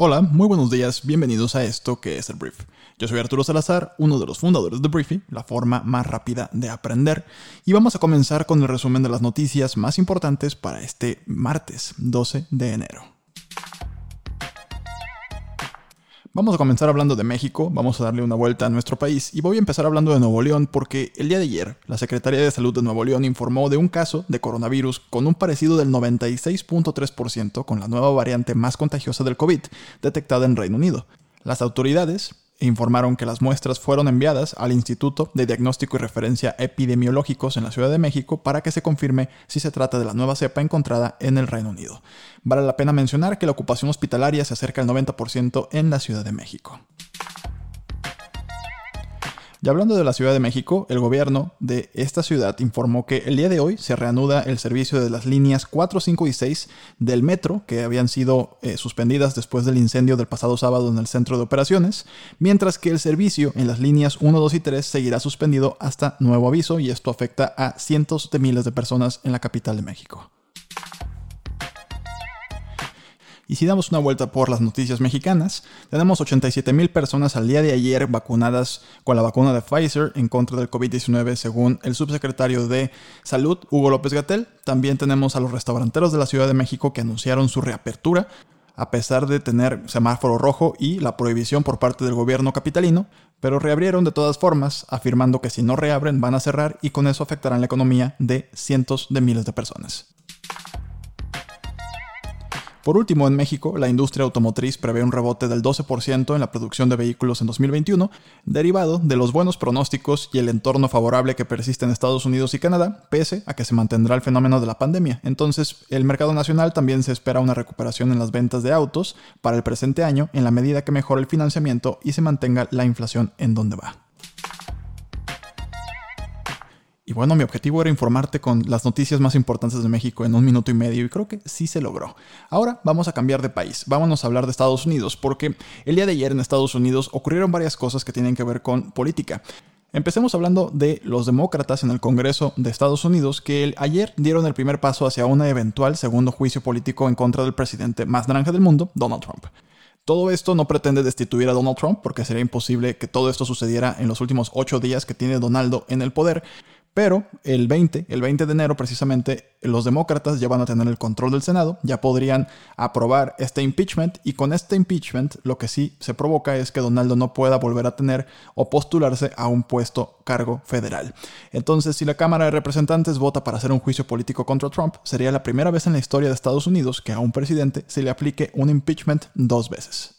Hola, muy buenos días, bienvenidos a esto que es el Brief. Yo soy Arturo Salazar, uno de los fundadores de Briefy, la forma más rápida de aprender, y vamos a comenzar con el resumen de las noticias más importantes para este martes 12 de enero. Vamos a comenzar hablando de México, vamos a darle una vuelta a nuestro país y voy a empezar hablando de Nuevo León porque el día de ayer la Secretaría de Salud de Nuevo León informó de un caso de coronavirus con un parecido del 96.3% con la nueva variante más contagiosa del COVID detectada en Reino Unido. Las autoridades informaron que las muestras fueron enviadas al Instituto de Diagnóstico y Referencia Epidemiológicos en la Ciudad de México para que se confirme si se trata de la nueva cepa encontrada en el Reino Unido. Vale la pena mencionar que la ocupación hospitalaria se acerca al 90% en la Ciudad de México. Y hablando de la Ciudad de México, el gobierno de esta ciudad informó que el día de hoy se reanuda el servicio de las líneas 4, 5 y 6 del metro, que habían sido eh, suspendidas después del incendio del pasado sábado en el centro de operaciones, mientras que el servicio en las líneas 1, 2 y 3 seguirá suspendido hasta nuevo aviso y esto afecta a cientos de miles de personas en la capital de México. Y si damos una vuelta por las noticias mexicanas, tenemos 87 mil personas al día de ayer vacunadas con la vacuna de Pfizer en contra del COVID-19, según el subsecretario de Salud, Hugo López Gatel. También tenemos a los restauranteros de la Ciudad de México que anunciaron su reapertura a pesar de tener semáforo rojo y la prohibición por parte del gobierno capitalino, pero reabrieron de todas formas, afirmando que si no reabren van a cerrar y con eso afectarán la economía de cientos de miles de personas. Por último, en México, la industria automotriz prevé un rebote del 12% en la producción de vehículos en 2021, derivado de los buenos pronósticos y el entorno favorable que persiste en Estados Unidos y Canadá, pese a que se mantendrá el fenómeno de la pandemia. Entonces, el mercado nacional también se espera una recuperación en las ventas de autos para el presente año en la medida que mejore el financiamiento y se mantenga la inflación en donde va. Bueno, mi objetivo era informarte con las noticias más importantes de México en un minuto y medio y creo que sí se logró. Ahora vamos a cambiar de país, vámonos a hablar de Estados Unidos, porque el día de ayer en Estados Unidos ocurrieron varias cosas que tienen que ver con política. Empecemos hablando de los demócratas en el Congreso de Estados Unidos que ayer dieron el primer paso hacia un eventual segundo juicio político en contra del presidente más naranja del mundo, Donald Trump. Todo esto no pretende destituir a Donald Trump porque sería imposible que todo esto sucediera en los últimos ocho días que tiene Donaldo en el poder, pero el 20, el 20 de enero precisamente, los demócratas ya van a tener el control del Senado, ya podrían aprobar este impeachment y con este impeachment lo que sí se provoca es que Donaldo no pueda volver a tener o postularse a un puesto cargo federal. Entonces, si la Cámara de Representantes vota para hacer un juicio político contra Trump, sería la primera vez en la historia de Estados Unidos que a un presidente se le aplique un impeachment dos veces.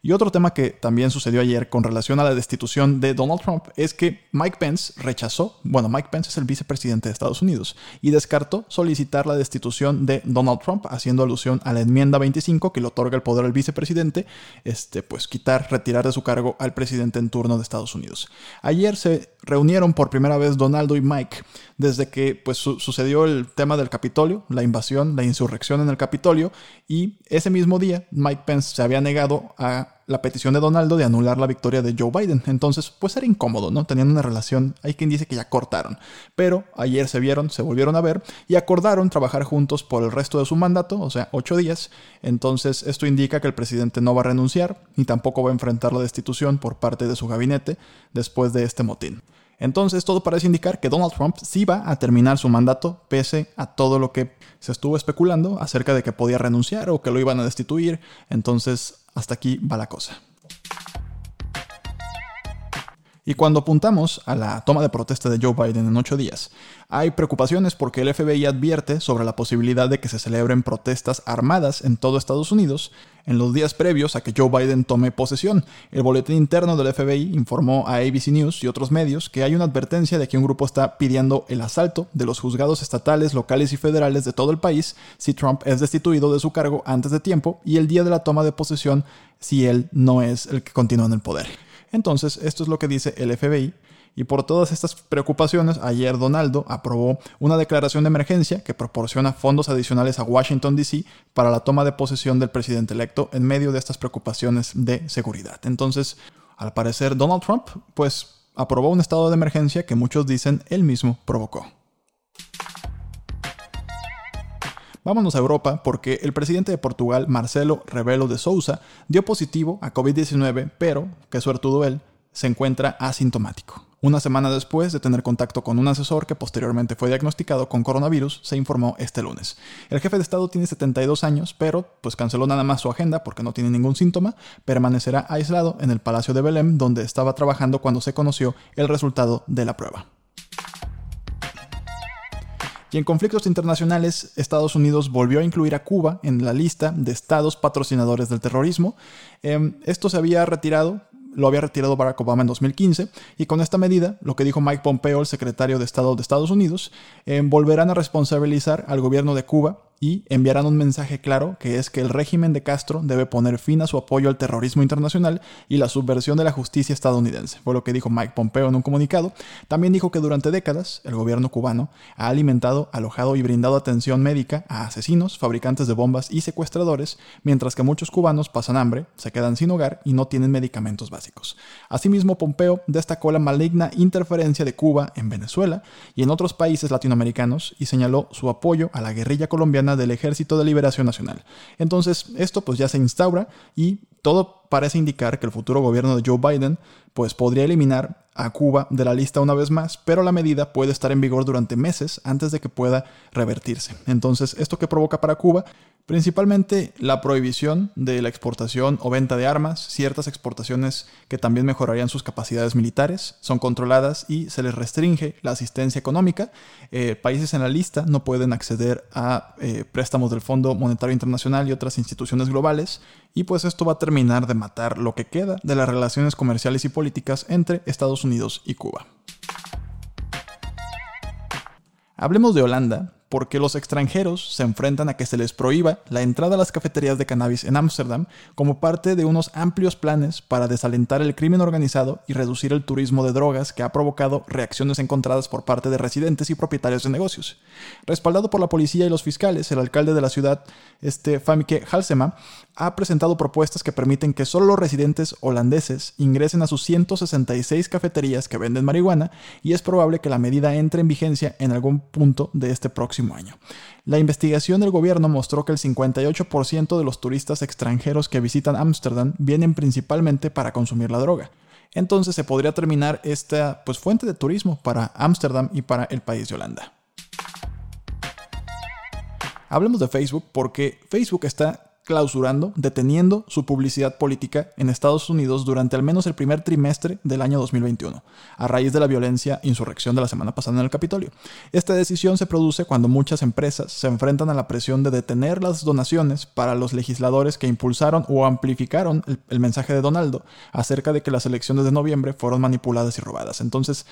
Y otro tema que también sucedió ayer con relación a la destitución de Donald Trump es que Mike Pence rechazó, bueno, Mike Pence es el vicepresidente de Estados Unidos, y descartó solicitar la destitución de Donald Trump, haciendo alusión a la enmienda 25 que le otorga el poder al vicepresidente, este, pues quitar, retirar de su cargo al presidente en turno de Estados Unidos. Ayer se reunieron por primera vez Donaldo y Mike desde que pues, sucedió el tema del Capitolio, la invasión, la insurrección en el Capitolio, y ese mismo día Mike Pence se había negado a la petición de Donaldo de anular la victoria de Joe Biden. Entonces, pues era incómodo, ¿no? Tenían una relación, hay quien dice que ya cortaron. Pero ayer se vieron, se volvieron a ver y acordaron trabajar juntos por el resto de su mandato, o sea, ocho días. Entonces, esto indica que el presidente no va a renunciar ni tampoco va a enfrentar la destitución por parte de su gabinete después de este motín. Entonces todo parece indicar que Donald Trump sí va a terminar su mandato pese a todo lo que se estuvo especulando acerca de que podía renunciar o que lo iban a destituir. Entonces hasta aquí va la cosa. Y cuando apuntamos a la toma de protesta de Joe Biden en ocho días, hay preocupaciones porque el FBI advierte sobre la posibilidad de que se celebren protestas armadas en todo Estados Unidos en los días previos a que Joe Biden tome posesión. El boletín interno del FBI informó a ABC News y otros medios que hay una advertencia de que un grupo está pidiendo el asalto de los juzgados estatales, locales y federales de todo el país si Trump es destituido de su cargo antes de tiempo y el día de la toma de posesión si él no es el que continúa en el poder. Entonces, esto es lo que dice el FBI Y por todas estas preocupaciones, ayer Donaldo aprobó una declaración de emergencia que proporciona fondos adicionales a Washington, D.C. para la toma de posesión del presidente electo en medio de estas preocupaciones de seguridad. Entonces, al parecer, Donald Trump, pues, aprobó un estado de emergencia que muchos dicen él mismo provocó. Vámonos a Europa porque el presidente de Portugal, Marcelo Rebelo de Sousa, dio positivo a COVID-19, pero, qué suertudo él, se encuentra asintomático. Una semana después de tener contacto con un asesor que posteriormente fue diagnosticado con coronavirus, se informó este lunes. El jefe de Estado tiene 72 años, pero pues canceló nada más su agenda porque no tiene ningún síntoma, permanecerá aislado en el Palacio de Belém donde estaba trabajando cuando se conoció el resultado de la prueba. Y en conflictos internacionales, Estados Unidos volvió a incluir a Cuba en la lista de estados patrocinadores del terrorismo. Em, esto se había retirado lo había retirado Barack Obama en 2015, y con esta medida, lo que dijo Mike Pompeo, el secretario de Estado de Estados Unidos, em, volverán a responsabilizar al gobierno de Cuba y enviarán un mensaje claro que es que el régimen de Castro debe poner fin a su apoyo al terrorismo internacional y la subversión de la justicia estadounidense, fue lo que dijo Mike Pompeo en un comunicado. También dijo que durante décadas el gobierno cubano ha alimentado, alojado y brindado atención médica a asesinos, fabricantes de bombas y secuestradores, mientras que muchos cubanos pasan hambre, se quedan sin hogar y no tienen medicamentos básicos. Asimismo, Pompeo destacó la maligna interferencia de Cuba en Venezuela y en otros países latinoamericanos y señaló su apoyo a la guerrilla colombiana del Ejército de Liberación Nacional. Entonces, esto pues ya se instaura y todo parece indicar que el futuro gobierno de Joe Biden pues podría eliminar a Cuba de la lista una vez más, pero la medida puede estar en vigor durante meses antes de que pueda revertirse. Entonces, ¿esto qué provoca para Cuba? Principalmente la prohibición de la exportación o venta de armas, ciertas exportaciones que también mejorarían sus capacidades militares, son controladas y se les restringe la asistencia económica. Eh, países en la lista no pueden acceder a eh, préstamos del Fondo Monetario Internacional y otras instituciones globales, y pues esto va a terminar de matar lo que queda de las relaciones comerciales y políticas entre Estados Unidos y Cuba. Hablemos de Holanda, porque los extranjeros se enfrentan a que se les prohíba la entrada a las cafeterías de cannabis en Ámsterdam como parte de unos amplios planes para desalentar el crimen organizado y reducir el turismo de drogas que ha provocado reacciones encontradas por parte de residentes y propietarios de negocios. Respaldado por la policía y los fiscales, el alcalde de la ciudad, este Halsema, ha presentado propuestas que permiten que solo los residentes holandeses ingresen a sus 166 cafeterías que venden marihuana y es probable que la medida entre en vigencia en algún punto de este próximo año. La investigación del gobierno mostró que el 58% de los turistas extranjeros que visitan Ámsterdam vienen principalmente para consumir la droga. Entonces se podría terminar esta pues, fuente de turismo para Ámsterdam y para el país de Holanda. Hablemos de Facebook porque Facebook está clausurando, deteniendo su publicidad política en Estados Unidos durante al menos el primer trimestre del año 2021, a raíz de la violencia insurrección de la semana pasada en el Capitolio. Esta decisión se produce cuando muchas empresas se enfrentan a la presión de detener las donaciones para los legisladores que impulsaron o amplificaron el, el mensaje de Donaldo acerca de que las elecciones de noviembre fueron manipuladas y robadas. Entonces,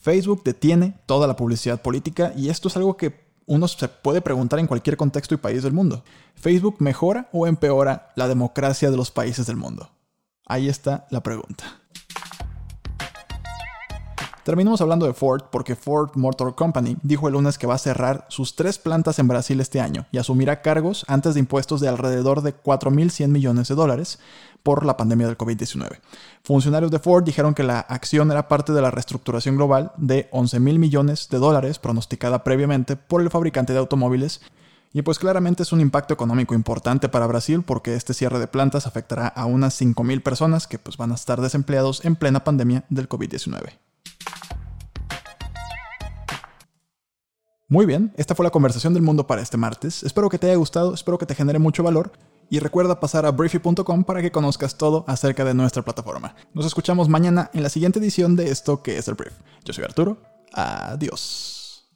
Facebook detiene toda la publicidad política y esto es algo que uno se puede preguntar en cualquier contexto y país del mundo. ¿Facebook mejora o empeora la democracia de los países del mundo? Ahí está la pregunta. Terminamos hablando de Ford porque Ford Motor Company dijo el lunes que va a cerrar sus tres plantas en Brasil este año y asumirá cargos antes de impuestos de alrededor de 4.100 millones de dólares por la pandemia del COVID-19. Funcionarios de Ford dijeron que la acción era parte de la reestructuración global de 11.000 millones de dólares pronosticada previamente por el fabricante de automóviles y pues claramente es un impacto económico importante para Brasil porque este cierre de plantas afectará a unas 5.000 personas que pues van a estar desempleados en plena pandemia del COVID-19. Muy bien, esta fue la conversación del mundo para este martes. Espero que te haya gustado, espero que te genere mucho valor y recuerda pasar a briefy.com para que conozcas todo acerca de nuestra plataforma. Nos escuchamos mañana en la siguiente edición de esto que es el Brief. Yo soy Arturo. Adiós.